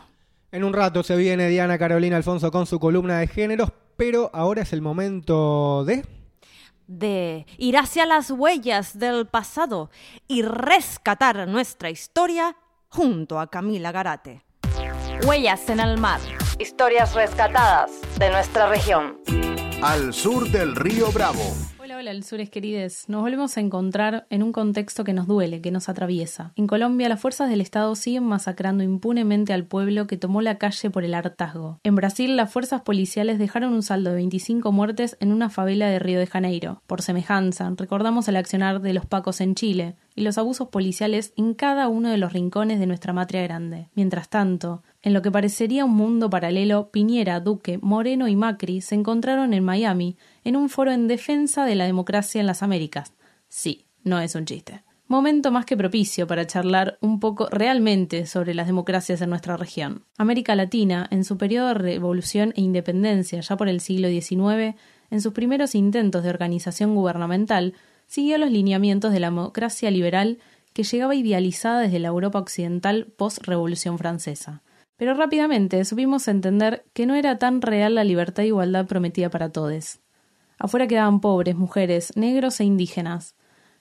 En un rato se viene Diana Carolina Alfonso con su columna de géneros, pero ahora es el momento de... De ir hacia las huellas del pasado y rescatar nuestra historia junto a Camila Garate. Huellas en el mar. Historias rescatadas de nuestra región. Al sur del río Bravo. Hola, hola, Alsures querides. Nos volvemos a encontrar en un contexto que nos duele, que nos atraviesa. En Colombia, las fuerzas del Estado siguen masacrando impunemente al pueblo que tomó la calle por el hartazgo. En Brasil, las fuerzas policiales dejaron un saldo de 25 muertes en una favela de Río de Janeiro. Por semejanza, recordamos el accionar de los pacos en Chile y los abusos policiales en cada uno de los rincones de nuestra matria grande. Mientras tanto, en lo que parecería un mundo paralelo, Piñera, Duque, Moreno y Macri se encontraron en Miami en un foro en defensa de la democracia en las Américas. Sí, no es un chiste. Momento más que propicio para charlar un poco realmente sobre las democracias en nuestra región. América Latina, en su periodo de revolución e independencia ya por el siglo XIX, en sus primeros intentos de organización gubernamental, siguió los lineamientos de la democracia liberal que llegaba idealizada desde la Europa occidental post-revolución francesa. Pero rápidamente supimos entender que no era tan real la libertad e igualdad prometida para todos. Afuera quedaban pobres, mujeres, negros e indígenas.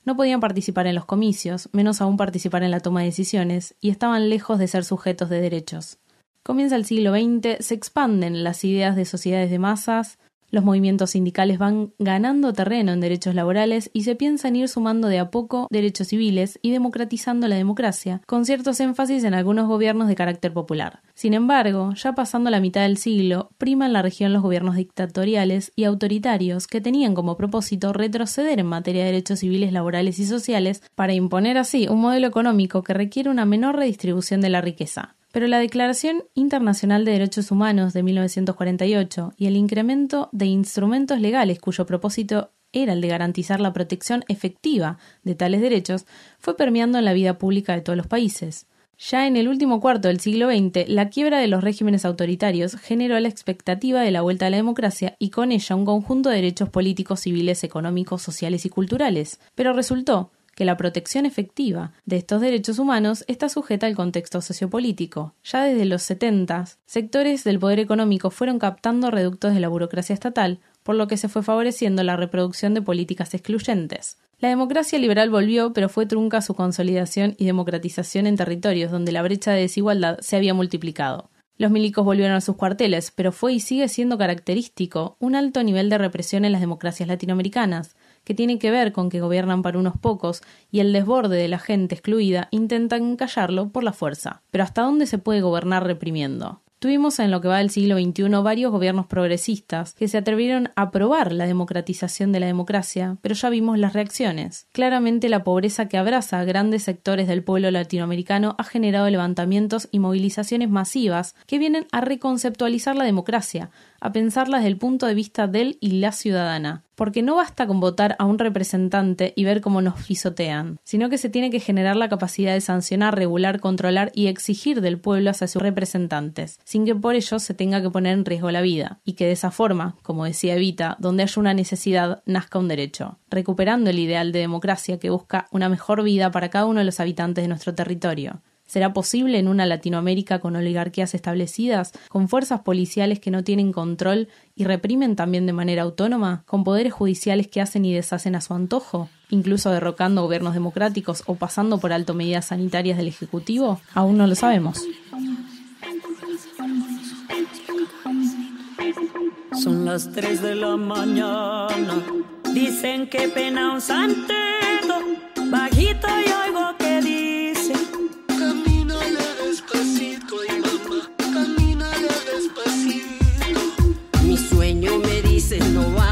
No podían participar en los comicios, menos aún participar en la toma de decisiones, y estaban lejos de ser sujetos de derechos. Comienza el siglo XX, se expanden las ideas de sociedades de masas, los movimientos sindicales van ganando terreno en derechos laborales y se piensa en ir sumando de a poco derechos civiles y democratizando la democracia, con ciertos énfasis en algunos gobiernos de carácter popular. Sin embargo, ya pasando la mitad del siglo, prima en la región los gobiernos dictatoriales y autoritarios que tenían como propósito retroceder en materia de derechos civiles, laborales y sociales para imponer así un modelo económico que requiere una menor redistribución de la riqueza. Pero la Declaración Internacional de Derechos Humanos de 1948 y el incremento de instrumentos legales cuyo propósito era el de garantizar la protección efectiva de tales derechos, fue permeando en la vida pública de todos los países. Ya en el último cuarto del siglo XX, la quiebra de los regímenes autoritarios generó la expectativa de la vuelta a la democracia y con ella un conjunto de derechos políticos, civiles, económicos, sociales y culturales. Pero resultó que la protección efectiva de estos derechos humanos está sujeta al contexto sociopolítico. Ya desde los 70, sectores del poder económico fueron captando reductos de la burocracia estatal, por lo que se fue favoreciendo la reproducción de políticas excluyentes. La democracia liberal volvió, pero fue trunca su consolidación y democratización en territorios donde la brecha de desigualdad se había multiplicado. Los milicos volvieron a sus cuarteles, pero fue y sigue siendo característico un alto nivel de represión en las democracias latinoamericanas, que tiene que ver con que gobiernan para unos pocos y el desborde de la gente excluida intentan callarlo por la fuerza. Pero ¿hasta dónde se puede gobernar reprimiendo? Tuvimos en lo que va del siglo XXI varios gobiernos progresistas que se atrevieron a aprobar la democratización de la democracia, pero ya vimos las reacciones. Claramente la pobreza que abraza a grandes sectores del pueblo latinoamericano ha generado levantamientos y movilizaciones masivas que vienen a reconceptualizar la democracia, a pensarla desde el punto de vista del y la ciudadana, porque no basta con votar a un representante y ver cómo nos pisotean, sino que se tiene que generar la capacidad de sancionar, regular, controlar y exigir del pueblo hacia sus representantes, sin que por ello se tenga que poner en riesgo la vida, y que de esa forma, como decía Evita, donde haya una necesidad, nazca un derecho, recuperando el ideal de democracia que busca una mejor vida para cada uno de los habitantes de nuestro territorio. ¿Será posible en una Latinoamérica con oligarquías establecidas, con fuerzas policiales que no tienen control y reprimen también de manera autónoma, con poderes judiciales que hacen y deshacen a su antojo, incluso derrocando gobiernos democráticos o pasando por alto medidas sanitarias del Ejecutivo? Aún no lo sabemos. Son las 3 de la mañana. Dicen que pena un santeto. Bajito y oigo que dice. Mi sueño me dice no va.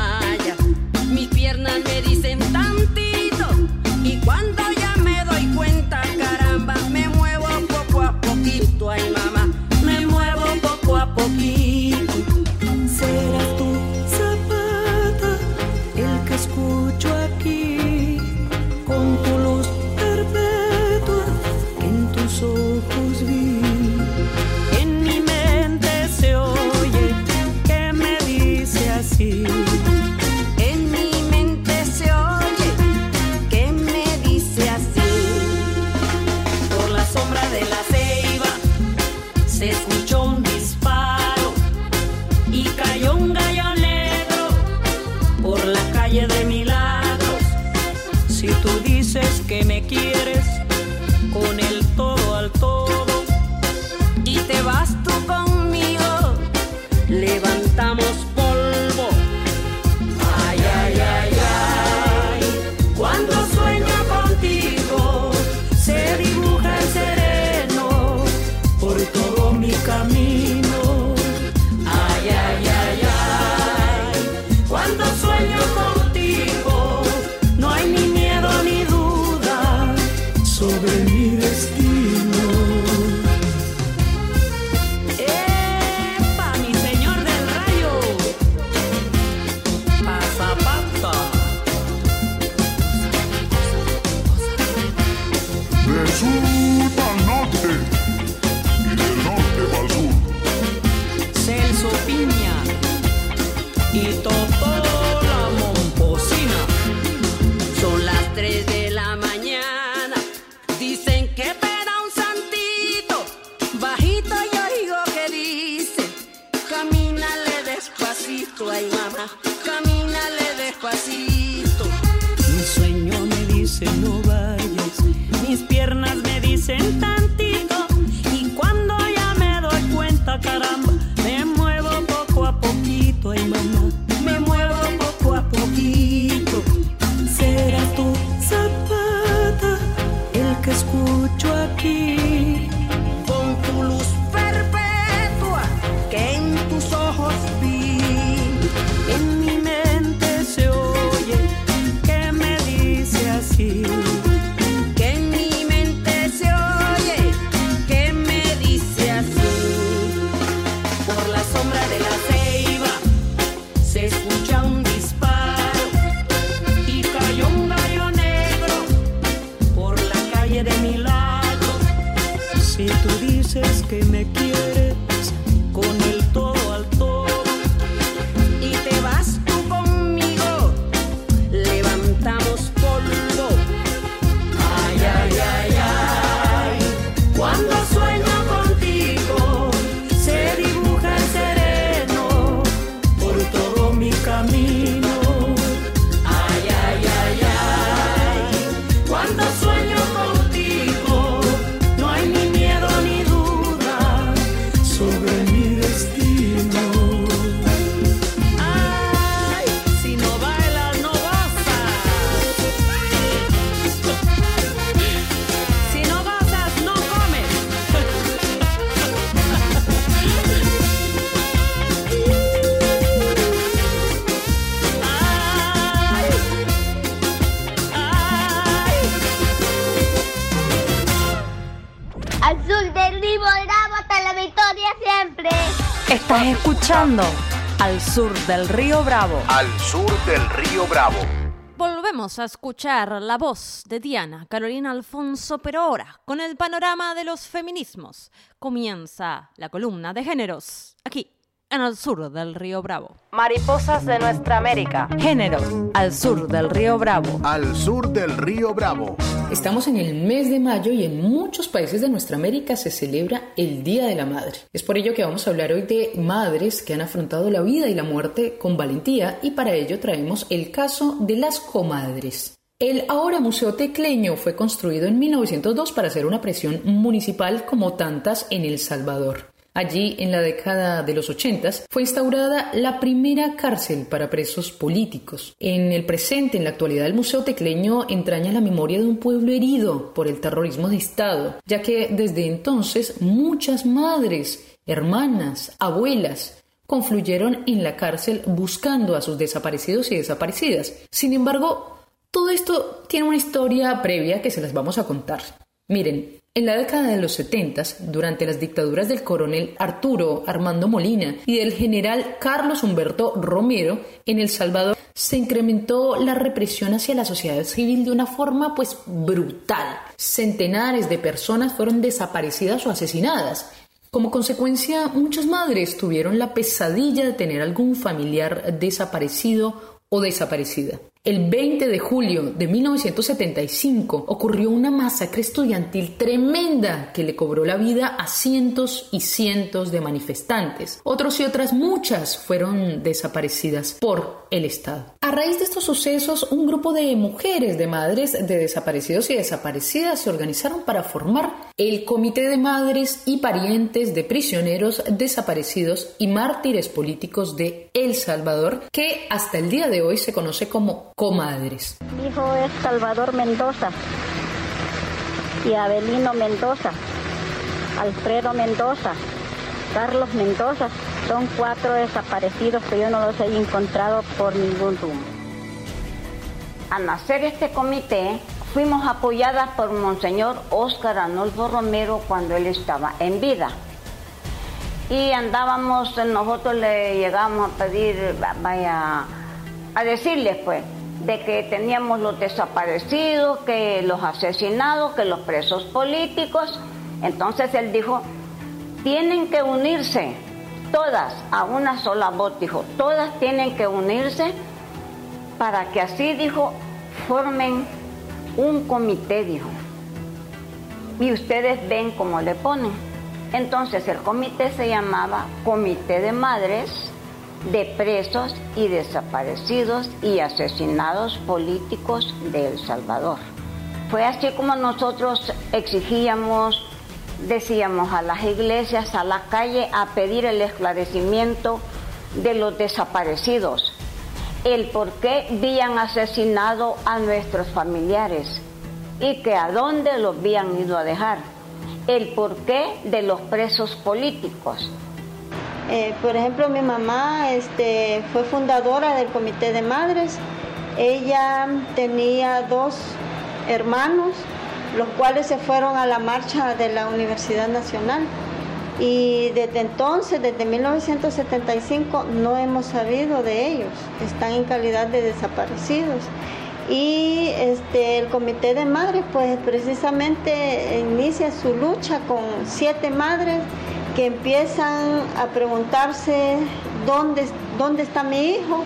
sobre mi destino. Al sur del río Bravo. Al sur del río Bravo. Volvemos a escuchar la voz de Diana Carolina Alfonso, pero ahora con el panorama de los feminismos. Comienza la columna de géneros aquí en el sur del río Bravo. Mariposas de nuestra América. Géneros al sur del río Bravo. Al sur del río Bravo. Estamos en el mes de mayo y en muchos países de nuestra América se celebra el Día de la Madre. Es por ello que vamos a hablar hoy de madres que han afrontado la vida y la muerte con valentía y para ello traemos el caso de las comadres. El ahora Museo Tecleño fue construido en 1902 para ser una presión municipal como tantas en El Salvador. Allí, en la década de los 80, fue instaurada la primera cárcel para presos políticos. En el presente, en la actualidad, el Museo Tecleño entraña la memoria de un pueblo herido por el terrorismo de Estado, ya que desde entonces muchas madres, hermanas, abuelas, confluyeron en la cárcel buscando a sus desaparecidos y desaparecidas. Sin embargo, todo esto tiene una historia previa que se las vamos a contar. Miren, en la década de los 70, durante las dictaduras del coronel Arturo Armando Molina y del general Carlos Humberto Romero, en El Salvador se incrementó la represión hacia la sociedad civil de una forma pues brutal. Centenares de personas fueron desaparecidas o asesinadas. Como consecuencia, muchas madres tuvieron la pesadilla de tener algún familiar desaparecido o desaparecida. El 20 de julio de 1975 ocurrió una masacre estudiantil tremenda que le cobró la vida a cientos y cientos de manifestantes. Otros y otras muchas fueron desaparecidas por el Estado. A raíz de estos sucesos, un grupo de mujeres, de madres de desaparecidos y desaparecidas se organizaron para formar el Comité de Madres y Parientes de Prisioneros Desaparecidos y Mártires Políticos de El Salvador, que hasta el día de hoy se conoce como comadres. Mi hijo es Salvador Mendoza y Abelino Mendoza, Alfredo Mendoza, Carlos Mendoza. Son cuatro desaparecidos que yo no los he encontrado por ningún rumbo. Al nacer este comité, fuimos apoyadas por Monseñor Óscar Arnolfo Romero cuando él estaba en vida. Y andábamos, nosotros le llegamos a pedir, vaya, a decirles pues, de que teníamos los desaparecidos, que los asesinados, que los presos políticos. Entonces él dijo, tienen que unirse, todas, a una sola voz, dijo, todas tienen que unirse para que así, dijo, formen un comité, dijo. Y ustedes ven cómo le ponen. Entonces el comité se llamaba Comité de Madres de presos y desaparecidos y asesinados políticos de El Salvador. Fue así como nosotros exigíamos, decíamos a las iglesias, a la calle, a pedir el esclarecimiento de los desaparecidos, el por qué habían asesinado a nuestros familiares y que a dónde los habían ido a dejar, el porqué de los presos políticos eh, por ejemplo, mi mamá este, fue fundadora del Comité de Madres. Ella tenía dos hermanos, los cuales se fueron a la marcha de la Universidad Nacional. Y desde entonces, desde 1975, no hemos sabido de ellos. Están en calidad de desaparecidos. Y este, el Comité de Madres, pues precisamente inicia su lucha con siete madres que empiezan a preguntarse dónde, dónde está mi hijo,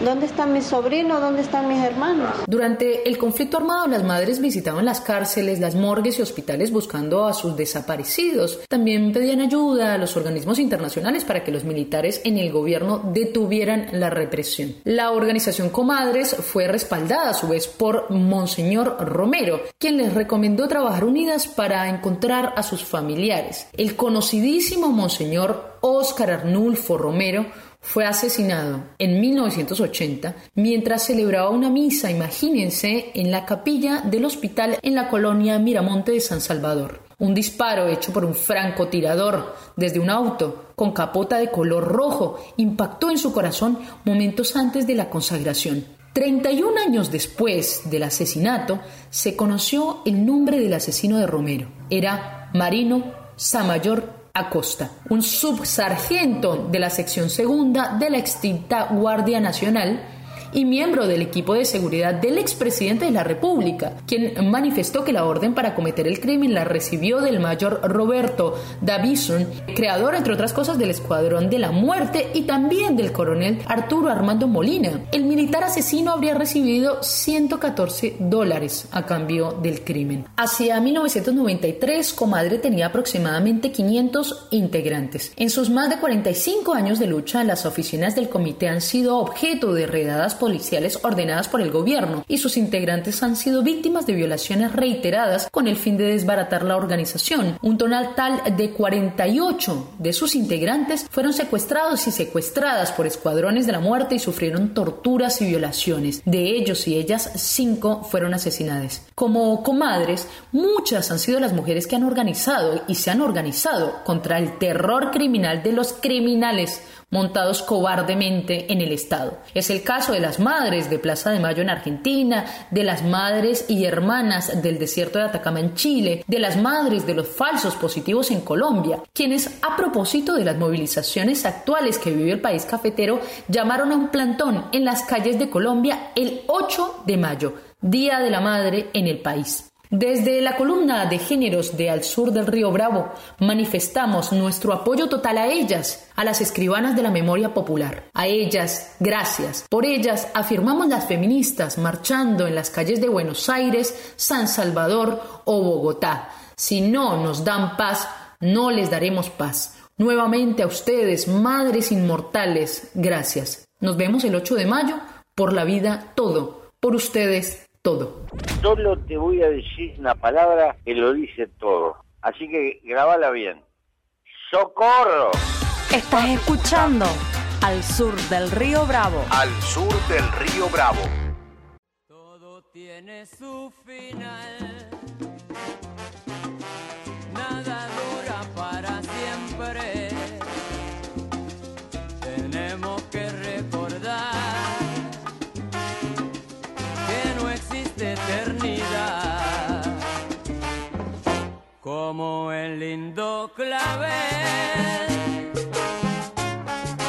¿Dónde están mis sobrinos? ¿Dónde están mis hermanos? Durante el conflicto armado, las madres visitaban las cárceles, las morgues y hospitales buscando a sus desaparecidos. También pedían ayuda a los organismos internacionales para que los militares en el gobierno detuvieran la represión. La organización Comadres fue respaldada a su vez por Monseñor Romero, quien les recomendó trabajar unidas para encontrar a sus familiares. El conocidísimo Monseñor Óscar Arnulfo Romero fue asesinado en 1980 mientras celebraba una misa, imagínense, en la capilla del hospital en la colonia Miramonte de San Salvador. Un disparo hecho por un francotirador desde un auto con capota de color rojo impactó en su corazón momentos antes de la consagración. 31 años después del asesinato, se conoció el nombre del asesino de Romero. Era Marino Samayor Acosta, un subsargento de la sección segunda de la extinta Guardia Nacional y miembro del equipo de seguridad del expresidente de la República, quien manifestó que la orden para cometer el crimen la recibió del mayor Roberto Davison, creador, entre otras cosas, del Escuadrón de la Muerte y también del coronel Arturo Armando Molina. El militar asesino habría recibido 114 dólares a cambio del crimen. Hacia 1993, Comadre tenía aproximadamente 500 integrantes. En sus más de 45 años de lucha, las oficinas del comité han sido objeto de redadas policiales ordenadas por el gobierno y sus integrantes han sido víctimas de violaciones reiteradas con el fin de desbaratar la organización. Un total de 48 de sus integrantes fueron secuestrados y secuestradas por escuadrones de la muerte y sufrieron torturas y violaciones. De ellos y ellas, cinco fueron asesinadas. Como comadres, muchas han sido las mujeres que han organizado y se han organizado contra el terror criminal de los criminales montados cobardemente en el Estado. Es el caso de las madres de Plaza de Mayo en Argentina, de las madres y hermanas del desierto de Atacama en Chile, de las madres de los falsos positivos en Colombia, quienes a propósito de las movilizaciones actuales que vive el país cafetero llamaron a un plantón en las calles de Colombia el 8 de mayo, Día de la Madre en el país. Desde la columna de géneros de Al Sur del Río Bravo manifestamos nuestro apoyo total a ellas, a las escribanas de la memoria popular. A ellas, gracias. Por ellas afirmamos las feministas marchando en las calles de Buenos Aires, San Salvador o Bogotá. Si no nos dan paz, no les daremos paz. Nuevamente a ustedes, madres inmortales, gracias. Nos vemos el 8 de mayo por la vida todo, por ustedes todo. Solo te voy a decir una palabra que lo dice todo. Así que grabala bien. ¡Socorro! Estás escuchando Al Sur del Río Bravo. Al Sur del Río Bravo. Todo tiene su final. Como el lindo clavel.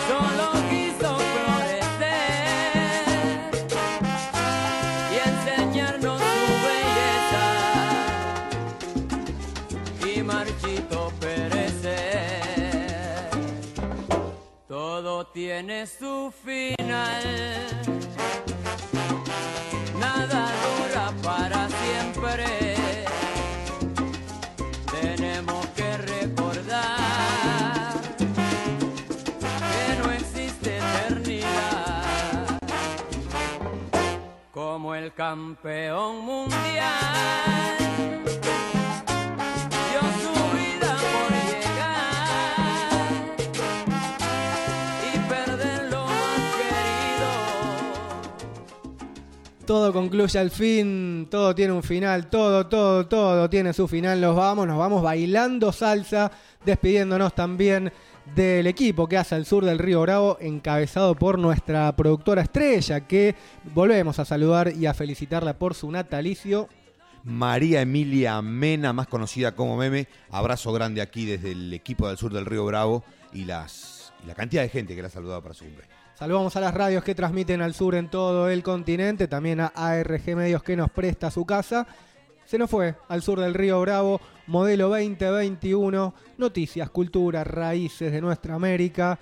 Solo quiso florecer y enseñarnos su belleza y marchito perecer. Todo tiene su final. El campeón mundial dio su vida por llegar y. Todo concluye al fin, todo tiene un final, todo, todo, todo tiene su final. Nos vamos, nos vamos bailando salsa, despidiéndonos también del equipo que hace al sur del Río Bravo, encabezado por nuestra productora estrella, que volvemos a saludar y a felicitarla por su natalicio. María Emilia Mena, más conocida como Meme. Abrazo grande aquí desde el equipo del sur del Río Bravo y, las, y la cantidad de gente que la ha saludado para su cumple. Saludamos a las radios que transmiten al sur en todo el continente, también a ARG Medios que nos presta su casa. Se nos fue al sur del Río Bravo, modelo 2021, noticias, cultura, raíces de nuestra América.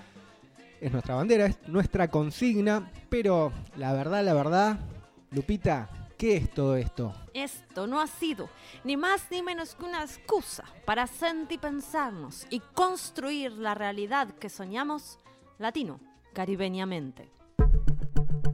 Es nuestra bandera, es nuestra consigna, pero la verdad, la verdad, Lupita, ¿qué es todo esto? Esto no ha sido ni más ni menos que una excusa para sentir pensarnos y construir la realidad que soñamos latino, caribeñamente.